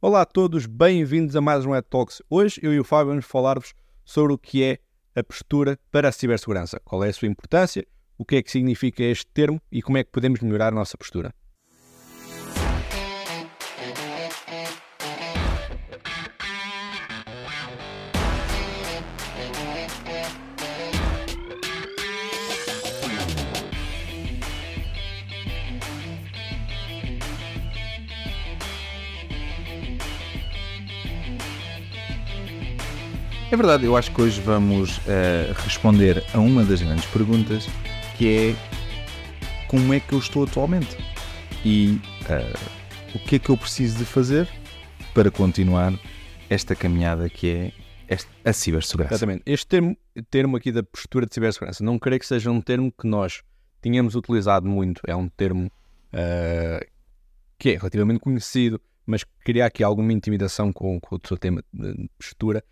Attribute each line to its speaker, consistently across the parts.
Speaker 1: Olá a todos, bem-vindos a mais um Ed Talks. Hoje eu e o Fábio vamos falar-vos sobre o que é a postura para a cibersegurança, qual é a sua importância, o que é que significa este termo e como é que podemos melhorar a nossa postura.
Speaker 2: Verdade, eu acho que hoje vamos uh, responder a uma das grandes perguntas que é como é que eu estou atualmente e uh, o que é que eu preciso de fazer para continuar esta caminhada que é a cibersegurança.
Speaker 1: Exatamente. Este termo, termo aqui da postura de cibersegurança, não creio que seja um termo que nós tínhamos utilizado muito. É um termo uh, que é relativamente conhecido, mas que cria aqui alguma intimidação com, com o seu tema de postura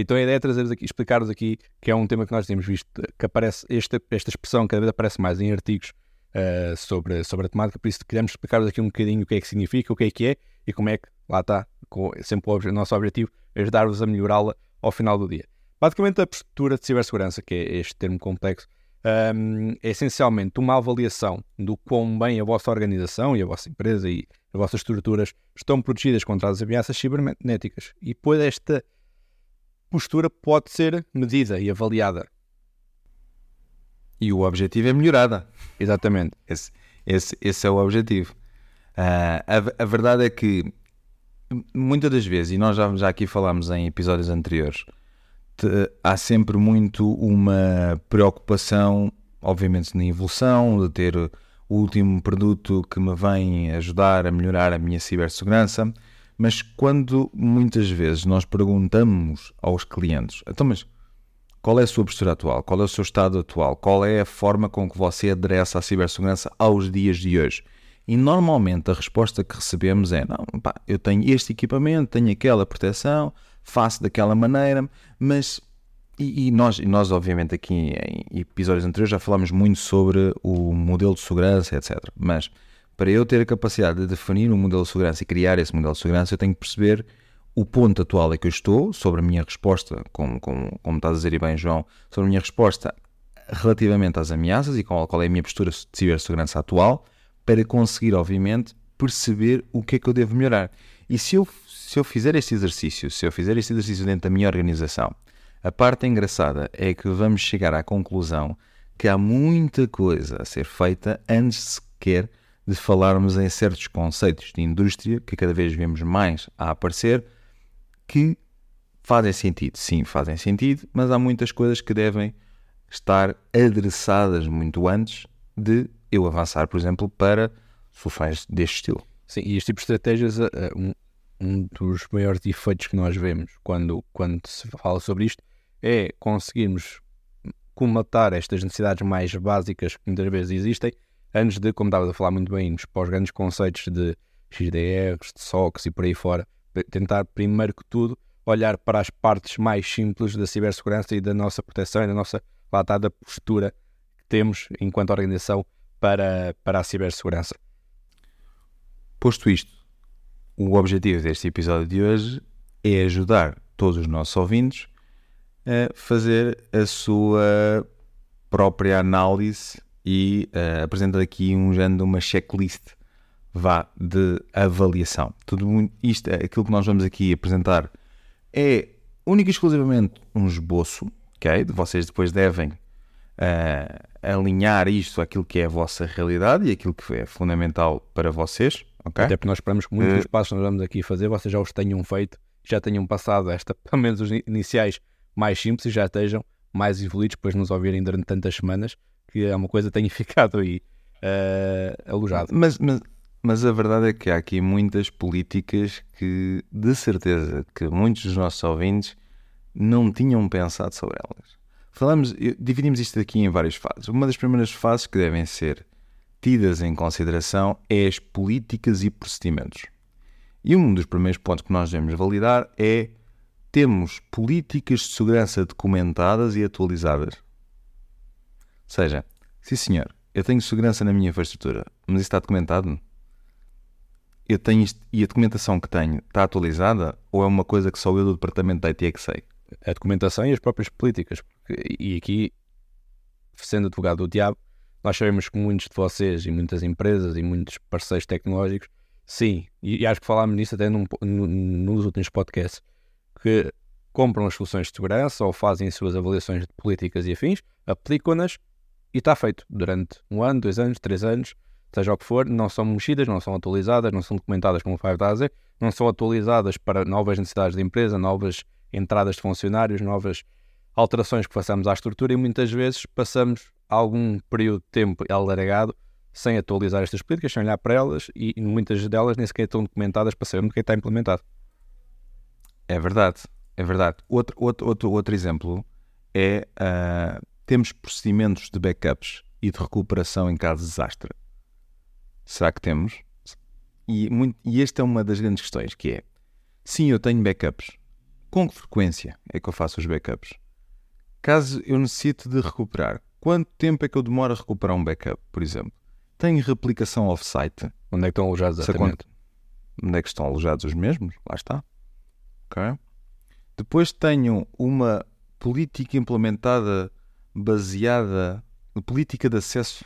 Speaker 1: Então a ideia é trazer aqui, explicar-vos aqui que é um tema que nós temos visto, que aparece, esta, esta expressão cada vez aparece mais em artigos uh, sobre, sobre a temática, por isso queremos explicar-vos aqui um bocadinho o que é que significa, o que é que é e como é que, lá está, com, sempre o, o nosso objetivo, ajudar-vos a melhorá-la ao final do dia. Basicamente a postura de cibersegurança, que é este termo complexo, um, é essencialmente uma avaliação do quão bem a vossa organização e a vossa empresa e as vossas estruturas estão protegidas contra as ameaças cibernéticas. E depois esta postura pode ser medida e avaliada.
Speaker 2: E o objetivo é melhorada.
Speaker 1: Exatamente.
Speaker 2: Esse, esse, esse é o objetivo. Uh, a, a, verdade é que muitas das vezes, e nós já, já aqui falámos em episódios anteriores, te, há sempre muito uma preocupação, obviamente, na evolução, de ter o último produto que me vem ajudar a melhorar a minha cibersegurança mas quando muitas vezes nós perguntamos aos clientes, então, mas qual é a sua postura atual? Qual é o seu estado atual? Qual é a forma com que você adereça à cibersegurança aos dias de hoje? E normalmente a resposta que recebemos é: não, pá, eu tenho este equipamento, tenho aquela proteção, faço daquela maneira, mas. E, e nós, e nós, obviamente, aqui em episódios anteriores já falámos muito sobre o modelo de segurança, etc. Mas para eu ter a capacidade de definir um modelo de segurança e criar esse modelo de segurança, eu tenho que perceber o ponto atual em que eu estou, sobre a minha resposta, como, como, como estás a dizer bem, João, sobre a minha resposta relativamente às ameaças e qual, qual é a minha postura de cibersegurança atual, para conseguir, obviamente, perceber o que é que eu devo melhorar. E se eu, se eu fizer este exercício, se eu fizer este exercício dentro da minha organização, a parte engraçada é que vamos chegar à conclusão que há muita coisa a ser feita antes sequer falarmos em certos conceitos de indústria que cada vez vemos mais a aparecer que fazem sentido. Sim, fazem sentido, mas há muitas coisas que devem estar adressadas muito antes de eu avançar, por exemplo, para soluções deste estilo.
Speaker 1: Sim, e este tipo de estratégias, eh, eh, um, um dos maiores defeitos que nós vemos quando, quando se fala sobre isto é conseguirmos comatar estas necessidades mais básicas que muitas vezes existem antes de, como estavas a falar muito bem, para os grandes conceitos de XDRs, de SOCs e por aí fora, tentar primeiro que tudo olhar para as partes mais simples da cibersegurança e da nossa proteção e da nossa latada postura que temos enquanto organização para, para a cibersegurança.
Speaker 2: Posto isto, o objetivo deste episódio de hoje é ajudar todos os nossos ouvintes a fazer a sua própria análise e uh, apresenta aqui um género de uma checklist vá de avaliação. Tudo isto, é aquilo que nós vamos aqui apresentar é única e exclusivamente um esboço, ok? Vocês depois devem uh, alinhar isto àquilo que é a vossa realidade e aquilo que é fundamental para vocês, ok?
Speaker 1: Até porque nós esperamos que muitos uh, dos passos que nós vamos aqui fazer vocês já os tenham feito, já tenham passado esta, pelo menos os iniciais mais simples e já estejam mais evoluídos depois de nos ouvirem durante tantas semanas que é uma coisa tenha ficado aí uh, alojado.
Speaker 2: Mas, mas, mas a verdade é que há aqui muitas políticas que, de certeza, que muitos dos nossos ouvintes não tinham pensado sobre elas. Falamos, dividimos isto aqui em várias fases. Uma das primeiras fases que devem ser tidas em consideração é as políticas e procedimentos. E um dos primeiros pontos que nós devemos validar é temos políticas de segurança documentadas e atualizadas seja, sim senhor, eu tenho segurança na minha infraestrutura, mas isso está documentado? eu tenho isto e a documentação que tenho está atualizada ou é uma coisa que só eu do departamento da IT é que sei?
Speaker 1: A documentação e as próprias políticas. E aqui, sendo advogado do diabo, nós sabemos que muitos de vocês e muitas empresas e muitos parceiros tecnológicos, sim, e, acho que falámos nisso até num, no, nos últimos podcasts, que compram as soluções de segurança ou fazem as suas avaliações de políticas e afins, aplicam-nas e está feito durante um ano, dois anos, três anos, seja o que for, não são mexidas, não são atualizadas, não são documentadas como o Five não são atualizadas para novas necessidades de empresa, novas entradas de funcionários, novas alterações que façamos à estrutura e muitas vezes passamos algum período de tempo alargado sem atualizar estas políticas, sem olhar para elas e muitas delas nem sequer estão documentadas para sabermos o que está implementado.
Speaker 2: É verdade, é verdade. Outro, outro, outro, outro exemplo é uh, temos procedimentos de backups e de recuperação em caso de desastre. Será que temos? E, muito, e esta é uma das grandes questões, que é, sim, eu tenho backups. Com que frequência é que eu faço os backups? Caso eu necessite de recuperar, quanto tempo é que eu demoro a recuperar um backup, por exemplo? Tenho replicação off-site?
Speaker 1: Onde é que estão alojados exatamente?
Speaker 2: Onde é que estão alojados os mesmos? Lá está. Ok. Depois tenho uma política implementada baseada, política de acesso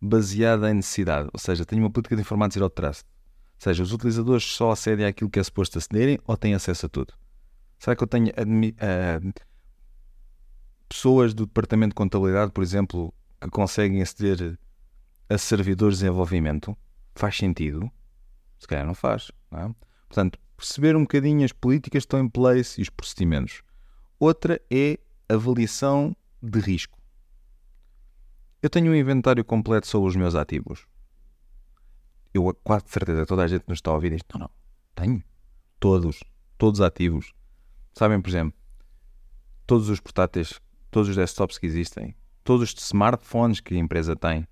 Speaker 2: baseada em necessidade, ou seja, tenho uma política de informação zero trust. Ou seja, os utilizadores só acedem àquilo que é suposto acederem ou têm acesso a tudo. Será que eu tenho uh, pessoas do departamento de contabilidade, por exemplo, que conseguem aceder a servidores de desenvolvimento? Faz sentido? Se calhar não faz. Não é? Portanto, perceber um bocadinho as políticas que estão em place e os procedimentos. Outra é avaliação de risco. Eu tenho um inventário completo sobre os meus ativos. Eu quase certeza toda a gente nos está a ouvir isto. Não, não. Tenho. Todos. Todos ativos. Sabem, por exemplo, todos os portáteis, todos os desktops que existem, todos os smartphones que a empresa tem.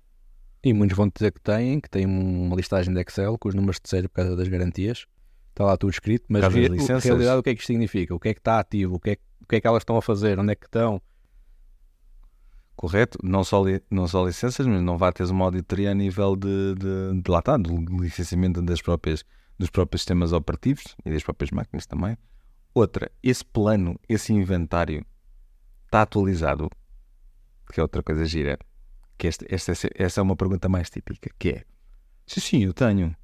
Speaker 1: E muitos vão dizer que têm, que têm uma listagem de Excel com os números de série por causa das garantias. Está lá tudo escrito, mas re realidade o que é que isto significa? O que é que está ativo? O que é, o que é que elas estão a fazer? Onde é que estão?
Speaker 2: Correto? Não só, li, não só licenças, mas não vai ter uma auditoria a nível de, de, de lá está, do licenciamento das próprias, dos próprios sistemas operativos e das próprias máquinas também. Outra, esse plano, esse inventário está atualizado, que é outra coisa gira, que esta, esta, essa é uma pergunta mais típica, que é, sim, sim, eu tenho,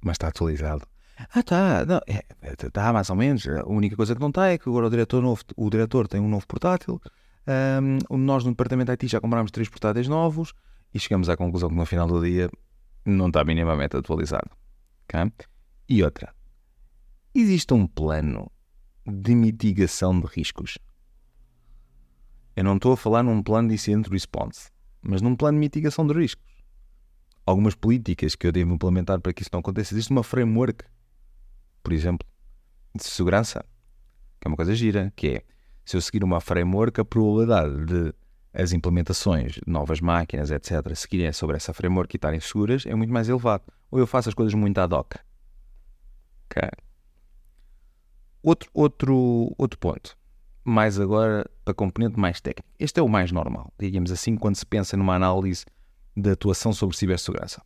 Speaker 2: mas está atualizado. Ah, tá, não, é, está mais ou menos. A única coisa que não está é que agora o diretor, novo, o diretor tem um novo portátil, um, nós no departamento IT já comprámos três portáteis novos e chegamos à conclusão que no final do dia não está minimamente atualizado. Okay? E outra, existe um plano de mitigação de riscos. Eu não estou a falar num plano de incident response, mas num plano de mitigação de riscos. Algumas políticas que eu devo implementar para que isso não aconteça. Existe uma framework, por exemplo, de segurança, que é uma coisa gira, que é se eu seguir uma framework, a probabilidade de as implementações novas máquinas, etc., seguirem sobre essa framework e estarem seguras é muito mais elevado. Ou eu faço as coisas muito ad hoc. Outro, outro, outro ponto. Mais agora para componente mais técnico. Este é o mais normal, digamos assim, quando se pensa numa análise de atuação sobre cibersegurança.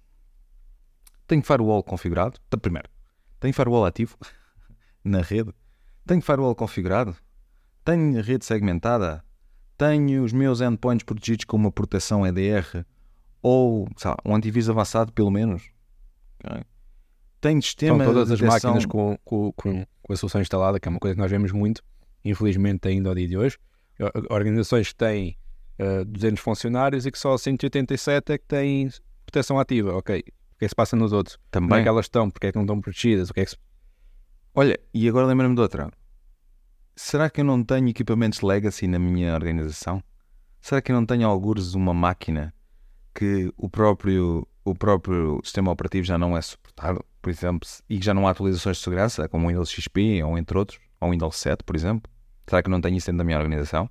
Speaker 2: Tenho firewall configurado? Primeiro, tenho firewall ativo na rede? Tenho firewall configurado? Tenho rede segmentada? Tenho os meus endpoints protegidos com uma proteção EDR? Ou lá, um antivírus avançado, pelo menos? Okay. Tenho sistema
Speaker 1: São todas as máquinas com, com, com, com a solução instalada, que é uma coisa que nós vemos muito, infelizmente ainda ao dia de hoje. Organizações que têm uh, eh, 200 funcionários e que só 187 é que têm proteção ativa. Ok, o que é que se passa nos outros? Também. Como é que elas estão? Porque é que não estão protegidas? O que é que se...
Speaker 2: Olha, e agora lembra-me de outra será que eu não tenho equipamentos legacy na minha organização? Será que eu não tenho alguns uma máquina que o próprio, o próprio sistema operativo já não é suportado, por exemplo, e que já não há atualizações de segurança, como o Windows XP ou entre outros, ou Windows 7, por exemplo? Será que eu não tenho isso dentro da minha organização?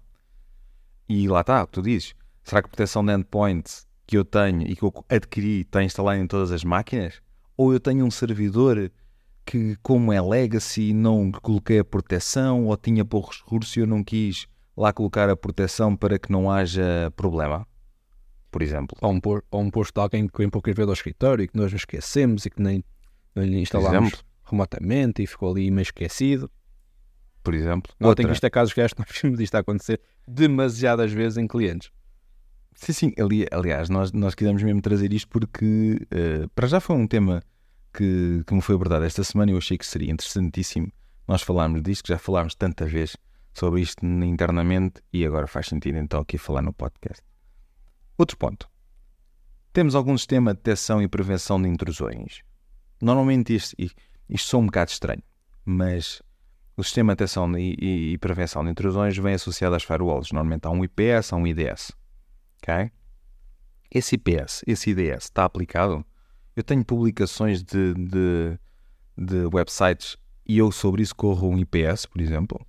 Speaker 2: E lá está, o que tu dizes. Será que a proteção de endpoint que eu tenho e que eu adquiri está instalada em todas as máquinas? Ou eu tenho um servidor que, como é legacy, não coloquei a proteção ou tinha poucos recursos e eu não quis lá colocar a proteção para que não haja problema, por exemplo.
Speaker 1: Ou um, por, ou um posto de alguém que vem poucas vezes ao escritório e que nós nos esquecemos e que nem não instalámos
Speaker 2: exemplo.
Speaker 1: remotamente e ficou ali meio esquecido.
Speaker 2: Por exemplo.
Speaker 1: Notem
Speaker 2: Outra.
Speaker 1: que isto é casos que acho que nós vimos isto a acontecer demasiadas vezes em clientes.
Speaker 2: Sim, sim. Ali, aliás, nós, nós quisemos mesmo trazer isto porque, eh, para já foi um tema que, que me foi abordado esta semana e eu achei que seria interessantíssimo nós falarmos disto, que já falámos tanta vez sobre isto internamente e agora faz sentido então aqui falar no podcast. Outro ponto. Temos algum sistema de detecção e prevenção de intrusões. Normalmente isto, isto sou um bocado estranho, mas o sistema de detecção e, e- e prevenção de intrusões vem associado às firewalls. Normalmente há um IPS, há um IDS. Ok? Esse IPS, esse IDS está aplicado? Eu tenho publicações de, de, de websites e eu sobre isso corro um IPS, por exemplo,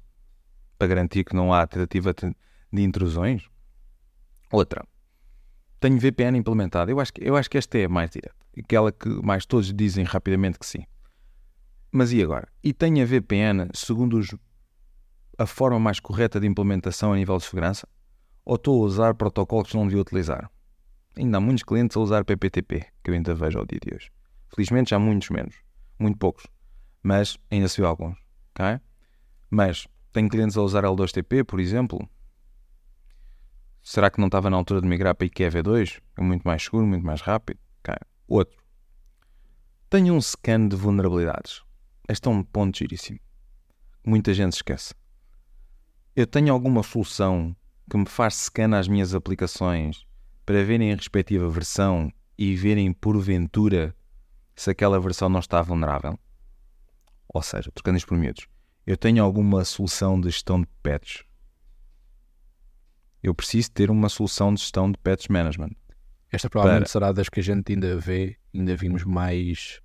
Speaker 2: para garantir que não há tentativa de intrusões. Outra, tenho VPN implementado. Eu acho que, eu acho que esta é a mais direta. Aquela que mais todos dizem rapidamente que sim. Mas e agora? E tenho a VPN segundo os- a forma mais correta de implementação a nível de segurança? Ou estou a usar protocolos que não devia utilizar? Ainda há muitos clientes a usar PPTP, que eu ainda vejo ao dia de hoje. Felizmente já há muitos menos, muito poucos, mas ainda se vê alguns, ok? Mas tenho clientes a usar L2TP, por exemplo. Será que não estava na altura de migrar para IKEV2? É muito mais seguro, muito mais rápido. Ok. Outro. Tenho um scan de vulnerabilidades. Este é um ponto giríssimo. Muita gente esquece. Eu tenho alguma solução que me faz scan às minhas aplicações para verem a respectiva versão e verem porventura se aquela versão não está vulnerável? Ou seja, trocando isto por miúdos, eu tenho alguma solução de gestão de patches? Eu preciso ter uma solução de gestão de patch management.
Speaker 1: Esta provavelmente
Speaker 2: Para.
Speaker 1: será das que a gente ainda vê, ainda vimos mais,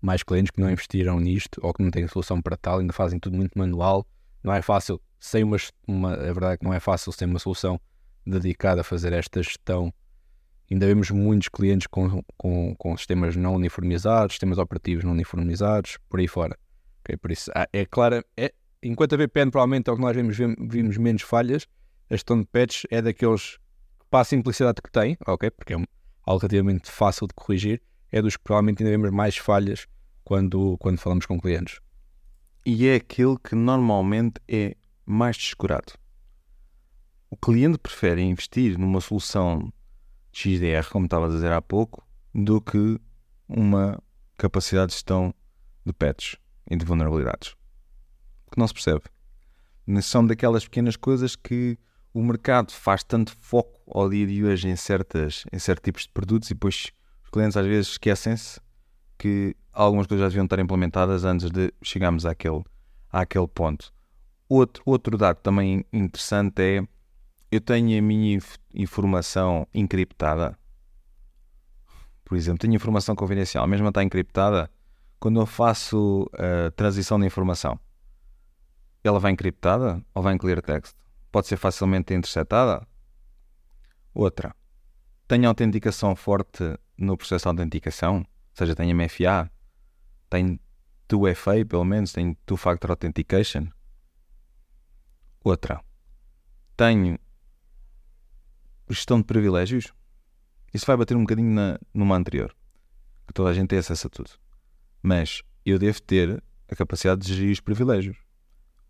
Speaker 1: mais clientes que não investiram nisto ou que não têm solução para tal, ainda fazem tudo muito manual. Não é fácil, sem uma, uma a verdade é que não é fácil sem uma solução dedicada a fazer esta gestão. Ainda vemos muitos clientes com, com, com sistemas não uniformizados, sistemas operativos não uniformizados, por aí fora. Ok, Por isso, ah, é claro, é, enquanto a VPN provavelmente é o que nós vemos, vimos menos falhas, a gestão de patches é daqueles para a simplicidade que tem, ok? Porque é algo relativamente fácil de corrigir, é dos que provavelmente ainda vemos mais falhas quando, quando falamos com clientes.
Speaker 2: E é aquele que normalmente é mais descurado. O cliente prefere investir numa solução XDR, como estava a dizer há pouco, do que uma capacidade de gestão de patches e de vulnerabilidades. Que não se percebe. São daquelas pequenas coisas que o mercado faz tanto foco ao dia de hoje em, certas, em certos tipos de produtos e depois os clientes às vezes esquecem-se que algumas coisas já deviam estar implementadas antes de chegarmos àquele, àquele ponto. Outro, outro dado também interessante é eu tenho a minha inf- informação encriptada. Por exemplo, tenho informação confidencial, mesmo está encriptada, quando eu faço a transição de informação, ela vai encriptada ou vai em clear text? Pode ser facilmente interceptada? Outra, tenho autenticação forte no processo de autenticação, ou seja, tenho MFA, tenho 2FA pelo menos, tenho Two Factor Authentication. Outra, tenho gestão de privilégios. Isso vai bater um bocadinho na, numa anterior, que toda a gente tem acesso a tudo. Mas eu devo ter a capacidade de gerir os privilégios.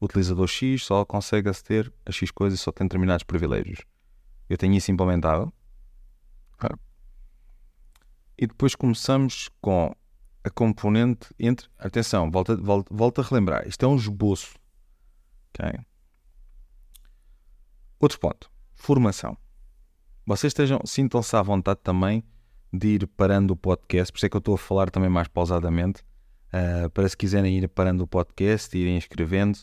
Speaker 2: O utilizador X só consegue aceder a X coisas e só tem determinados privilégios. Eu tenho isso implementado. E depois começamos com a componente entre. Atenção, volta, volta, volta a relembrar. Isto é um esboço. ok? Outro ponto. Formação. Vocês estejam, sintam-se à vontade também de ir parando o podcast, por isso é que eu estou a falar também mais pausadamente, ah, para se quiserem ir parando o podcast, irem escrevendo.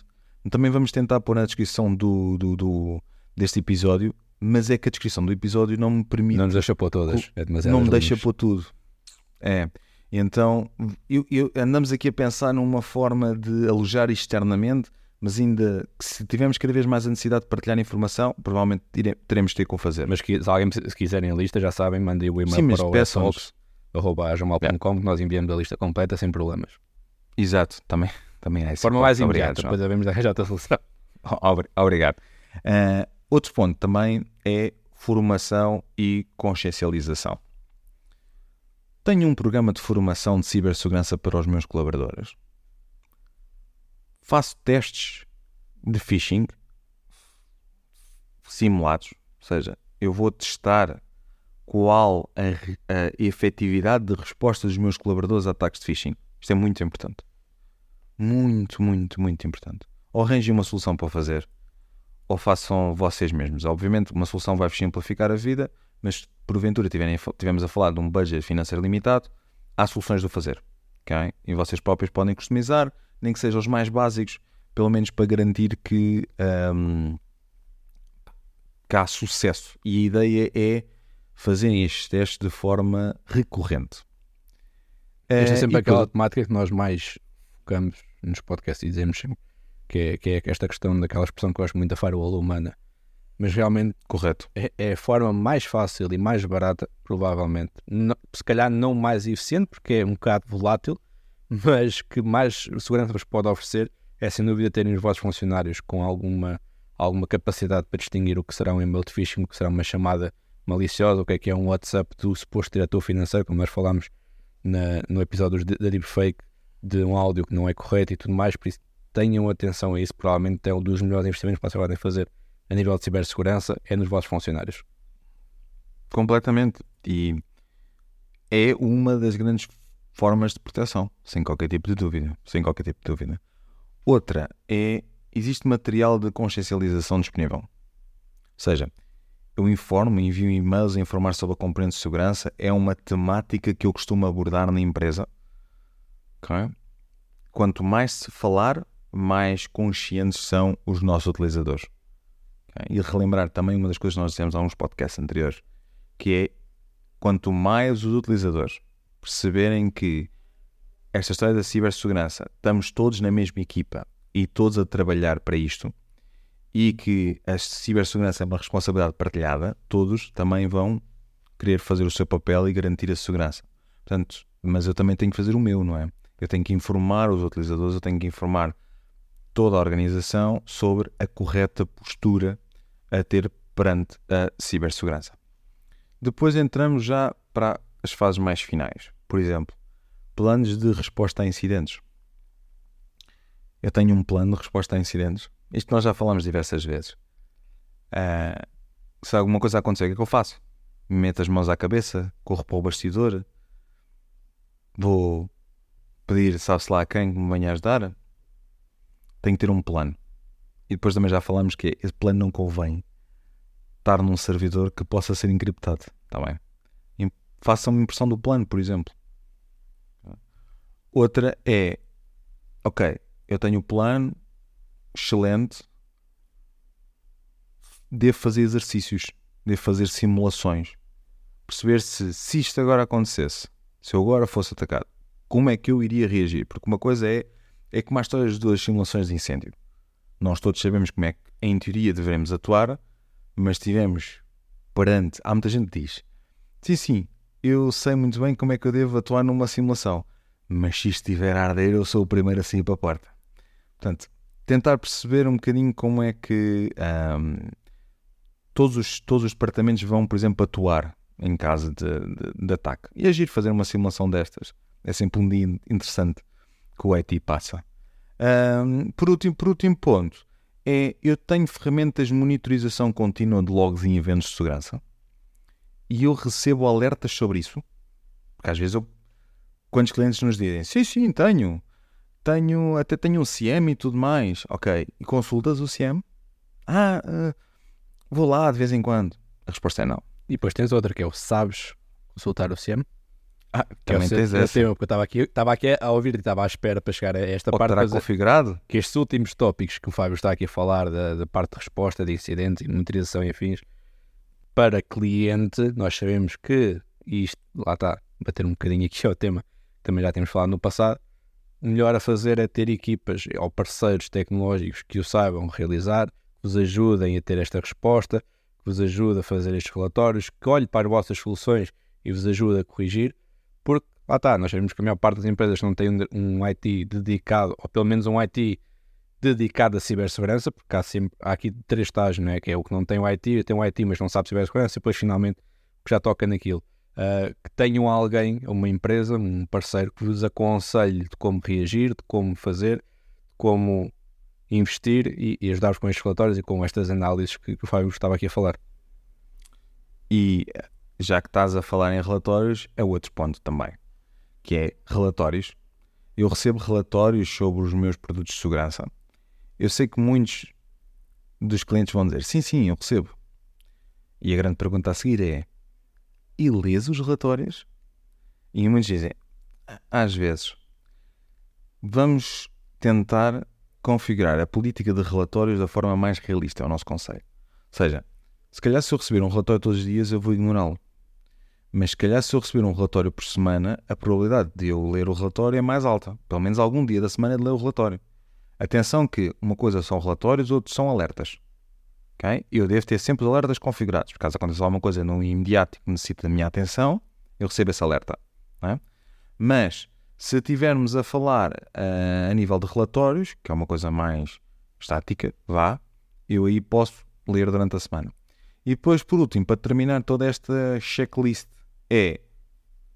Speaker 2: Também vamos tentar pôr na descrição do, do, do- deste episódio, mas é que a descrição do episódio não me permite
Speaker 1: Não nos deixa pôr todas. É demasiado
Speaker 2: não me deixa pôr tudo. É. Então, eu, eu- andamos aqui a pensar numa forma de alojar externamente, mas ainda que se tivermos cada vez mais a necessidade de partilhar informação, provavelmente teremos de ter com fazer.
Speaker 1: Mas que, se alguém se quiserem a lista, já sabem, mandem o e-mail
Speaker 2: Sim,
Speaker 1: para o
Speaker 2: peçam-nos.
Speaker 1: que nós enviamos a lista completa sem problemas.
Speaker 2: Exato, também, também é
Speaker 1: De
Speaker 2: esse
Speaker 1: forma mais imediata, depois devemos arranjar outra solução.
Speaker 2: Obri- Obrigado. Ah, outro ponto também é formação e consciencialização. tenho um programa de formação de cibersegurança para os meus colaboradores. Faço testes de phishing simulados, ou seja, eu vou testar qual a, a efetividade de resposta dos meus colaboradores a ataques de phishing. Isto é muito importante. Muito, muito, muito importante. Ou arranjem uma solução para fazer, ou façam vocês mesmos. Obviamente, uma solução vai simplificar a vida, mas porventura tiverem, tivemos a falar de um budget financeiro limitado, há soluções do fazer. Okay? E vocês próprios podem customizar, nem que sejam os mais básicos, pelo menos para garantir que, um, que há sucesso. E a ideia é fazerem estes testes de forma recorrente.
Speaker 1: Esta é sempre uh, aquela temática que nós mais focamos nos podcasts e dizemos sempre, que é, que é esta questão daquela expressão que eu gosto muito da firewall humana. Mas realmente
Speaker 2: correto
Speaker 1: é, é, a forma mais fácil e mais barata, provavelmente. Não, se calhar não mais eficiente, porque é um bocado volátil, mas que mais segurança vos pode oferecer é sem dúvida terem os vossos funcionários com alguma, alguma capacidade para distinguir o que será um e-mail de phishing, o que será uma chamada maliciosa, o que é que é um WhatsApp do suposto diretor financeiro, como nós falámos na, no episódio da Deepfake, de um áudio que não é correto e tudo mais, por isso tenham atenção a isso, provavelmente é um dos melhores investimentos que vocês podem fazer a nível de cibersegurança, é nos vossos funcionários.
Speaker 2: Completamente. E é uma das grandes formas de proteção, sem qualquer tipo de dúvida. Sem qualquer tipo de dúvida. Outra é existe material de consciencialização disponível. Ou seja, eu informo, envio e-mails a informar sobre a componente de segurança. É uma temática que eu costumo abordar na empresa. Okay? Quanto mais se falar, mais conscientes são os nossos utilizadores. Okay? E relembrar também uma das coisas que nós dissemos há uns podcasts anteriores, que é quanto mais os utilizadores perceberem que esta história da cibersegurança, estamos todos na mesma equipa e todos a trabalhar para isto, e que a cibersegurança é uma responsabilidade partilhada, todos também vão querer fazer o seu papel e garantir a segurança. Portanto, mas eu também tenho que fazer o meu, não é? Eu tenho que informar os utilizadores, eu tenho que informar toda a organização sobre a correta postura a ter perante a cibersegurança. Depois entramos já para as fases mais finais. Por exemplo, planos de resposta a incidentes. Eu tenho um plano de resposta a incidentes isto nós já falamos diversas vezes. Uh, se alguma coisa acontecer, o que é que eu faço? Meto as mãos à cabeça, corro para o bastidor, vou pedir, sabe-se lá a quem que me venha ajudar. Tenho que ter um plano. E depois também já falamos que esse plano não convém estar num servidor que possa ser encriptado. Está bem? Façam uma impressão do plano, por exemplo. Outra é, ok, eu tenho o plano, excelente, devo fazer exercícios, devo fazer simulações, perceber se, se isto agora acontecesse, se eu agora fosse atacado, como é que eu iria reagir? Porque uma coisa é, é como a história das simulações de incêndio. Nós todos sabemos como é que, em teoria, devemos atuar, mas tivemos perante. Há muita gente que diz: sim, sim, eu sei muito bem como é que eu devo atuar numa simulação, mas se estiver a arder, eu sou o primeiro a sair para a porta. Portanto, tentar perceber um bocadinho como é que um, todos, os, todos os departamentos vão, por exemplo, atuar em caso de, de, de, ataque e agir, fazer uma simulação destas. É sempre um dia interessante que o IT passa. Um, por, último, por último ponto, é eu tenho ferramentas de monitorização contínua de logs em eventos de segurança e eu recebo alertas sobre isso. Porque às vezes eu, quantos clientes nos dizem, sim, sim, tenho tenho, até tenho um CM e tudo mais. Ok, e consultas o CM? Ah, uh, vou lá de vez em quando. A resposta é não.
Speaker 1: E depois tens outra que é o sabes consultar o CM?
Speaker 2: Ah, que também é tens essa.
Speaker 1: Porque eu estava aqui, estava aqui a ouvir e estava à espera para chegar a esta
Speaker 2: Ou
Speaker 1: parte.
Speaker 2: Terá configurado?
Speaker 1: Que estes últimos tópicos que o Fábio está aqui a falar, da, da parte de resposta de incidentes e monitorização e afins, para cliente, nós sabemos que isto, lá está, bater um bocadinho aqui ao tema, também já temos falado no passado, melhor a fazer é ter equipas ou parceiros tecnológicos que o saibam realizar, que vos ajudem a ter esta resposta, que vos ajude a fazer estes relatórios, que olhe para as vossas soluções e vos ajude a corrigir, porque lá está, nós sabemos que a maior parte das empresas não tem um IT dedicado, ou pelo menos um IT dedicado à cibersegurança, porque há, sempre, há aqui três estágios, não é? que é o que não tem o IT, tem o IT mas não sabe cibersegurança, e depois finalmente já toca naquilo. uh, que tenham alguém, uma empresa, um parceiro que vos aconselhe de como reagir, de como fazer, de como investir e, e ajudar-vos com estes relatórios e com estas análises que, que o Fábio estava aqui a falar.
Speaker 2: E já que estás a falar em relatórios, é outro ponto também, que é relatórios. Eu recebo relatórios sobre os meus produtos de segurança. Eu sei que muitos dos clientes vão dizer sim, sim, eu recebo. E a grande pergunta a seguir é: e lês os relatórios? E muitos dizem: às vezes, vamos tentar configurar a política de relatórios da forma mais realista, é o nosso conselho. Ou seja, se calhar se eu receber um relatório todos os dias, eu vou ignorá-lo. Mas se calhar se eu receber um relatório por semana, a probabilidade de eu ler o relatório é mais alta. Pelo menos algum dia da semana de ler o relatório. Atenção que uma coisa são relatórios, outros são alertas. Okay? Eu devo ter sempre os alertas configurados. Por caso aconteça alguma coisa no imediato que necessita da minha atenção, eu recebo esse alerta. É? Mas se estivermos a falar uh, a nível de relatórios, que é uma coisa mais estática, vá, eu aí posso ler durante a semana. E depois, por último, para terminar toda esta checklist, é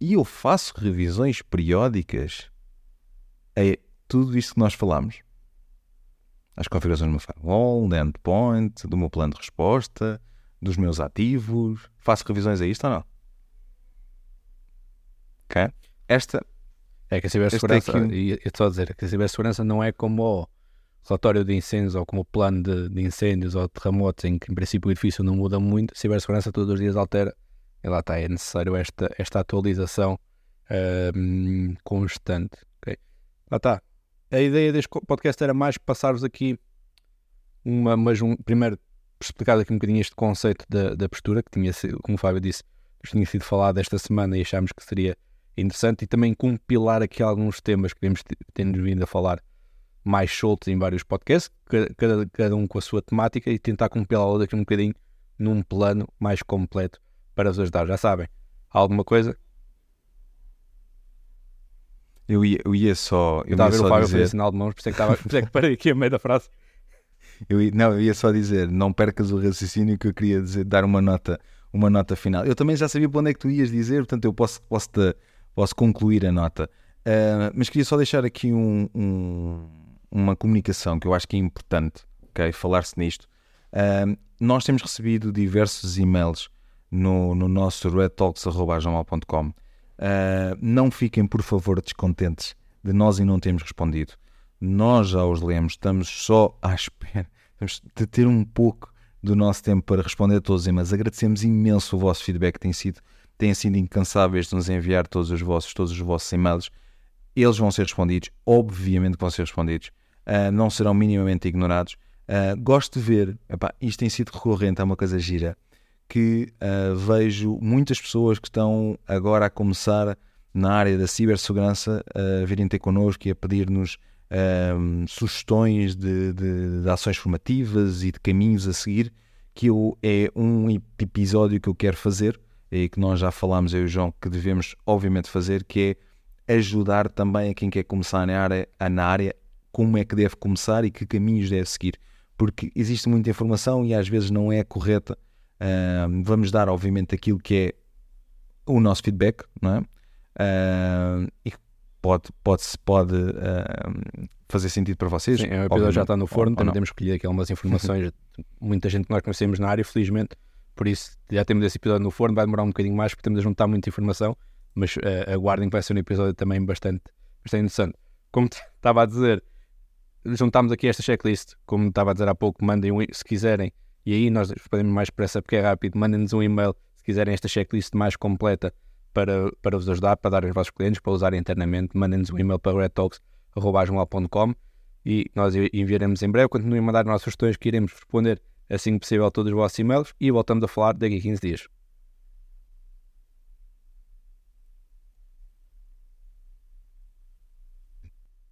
Speaker 2: e eu faço revisões periódicas a tudo isto que nós falamos. As configurações do meu firewall, do endpoint, do meu plano de resposta, dos meus ativos. Faço revisões a isto ou não? Ok? Esta
Speaker 1: é que a cibersegurança, é e eu estou a dizer, que a cibersegurança não é como o relatório de incêndios ou como o plano de, de incêndios ou de terremotos, em que em princípio o edifício não muda muito, a cibersegurança todos os dias altera, e lá está, é necessário esta, esta atualização uh, constante. Okay? Lá está. A ideia deste podcast era mais passar-vos aqui uma, mas um, primeiro explicar aqui um bocadinho este conceito da, da postura, que tinha sido, como o Fábio disse, tinha sido falado esta semana e achámos que seria interessante e também compilar aqui alguns temas que temos, temos vindo a falar mais soltos em vários podcasts, cada, cada um com a sua temática e tentar compilá-lo daqui um bocadinho num plano mais completo para vos ajudar. Já sabem, alguma coisa?
Speaker 2: Eu ia, eu ia só. Eu
Speaker 1: estava a ver
Speaker 2: o
Speaker 1: Fábio
Speaker 2: dizer...
Speaker 1: fazer sinal de mãos, por isso é que, estava, por isso é que parei aqui a meio da frase.
Speaker 2: Eu ia, não, eu ia só dizer, não percas o raciocínio que eu queria dizer, dar uma nota, uma nota final. Eu também já sabia para onde é que tu ias dizer, portanto eu posso, posso te, posso concluir a nota. Uh, mas queria só deixar aqui um, um, uma comunicação que eu acho que é importante okay, falar-se nisto. Uh, nós temos recebido diversos e-mails no, no nosso redtalks.com. Uh, não fiquem, por favor, descontentes de nós e não termos respondido. Nós já os lemos, estamos só à espera de ter um pouco do nosso tempo para responder a todos os e-mails. Agradecemos imenso o vosso feedback, tem sido têm sido incansáveis de nos enviar todos os vossos, todos os vossos e-mails. Eles vão ser respondidos, obviamente que vão ser respondidos, uh, não serão minimamente ignorados. Uh, gosto de ver, epá, isto tem sido recorrente, é uma coisa gira, que uh, vejo muitas pessoas que estão agora a começar na área da cibersegurança a virem ter connosco e a pedir-nos sugestões de, de, de, ações formativas e de caminhos a seguir, que eu, é um episódio que eu quero fazer e que nós já falámos, eu e o João, que devemos obviamente fazer, que é ajudar também a quem quer começar na área, na área como é que deve começar e que caminhos deve seguir. Porque existe muita informação e às vezes não é correta. Uh, vamos dar, obviamente, aquilo que é o nosso feedback, não é? Uh, e pode, pode, pode uh, fazer sentido para vocês.
Speaker 1: Sim, o episódio já está no forno, também temos escolhido aqui algumas informações. muita gente que nós conhecemos na área, felizmente por isso já temos esse episódio no forno, vai demorar um bocadinho mais porque temos a juntar muita informação, mas uh, aguardem que vai ser um episódio também bastante, bastante interessante. Como estava a dizer, juntámos aqui esta checklist, como estava a dizer há pouco, mandem se quiserem, e aí nós podemos mais pressa porque é rápido, mandem-nos um e-mail se quiserem esta checklist mais completa para, para vos ajudar, para dar aos vossos clientes, para usarem internamente, mandem-nos um e-mail para redtalks.com e nós enviaremos em breve. Continuem a mandar nossas sugestões que iremos responder assim que possível todos os vossos e-mails e voltamos a falar daqui a 15 dias.